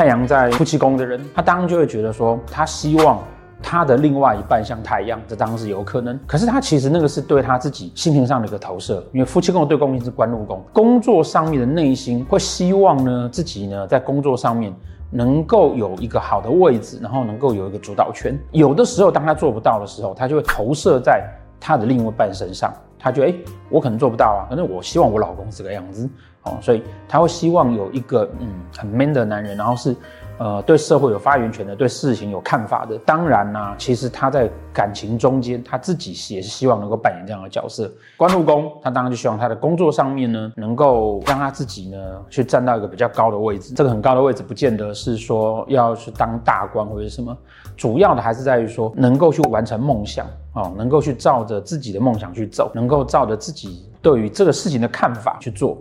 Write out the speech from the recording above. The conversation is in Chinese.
太阳在夫妻宫的人，他当然就会觉得说，他希望他的另外一半像他一样，这当然是有可能。可是他其实那个是对他自己心情上的一个投射，因为夫妻宫对宫星是官禄宫，工作上面的内心会希望呢，自己呢在工作上面能够有一个好的位置，然后能够有一个主导权。有的时候，当他做不到的时候，他就会投射在他的另外一半身上，他觉得，哎，我可能做不到啊，反正我希望我老公这个样子。哦，所以他会希望有一个嗯很 man 的男人，然后是呃对社会有发言权的，对事情有看法的。当然呢、其实他在感情中间，他自己也是希望能够扮演这样的角色。官禄宫，他当然就希望他的工作上面呢，能够让他自己呢去站到一个比较高的位置。这个很高的位置，不见得是说要去当大官或者什么，主要的还是在于说能够去完成梦想哦，能够去照着自己的梦想去走，能够照着自己对于这个事情的看法去做。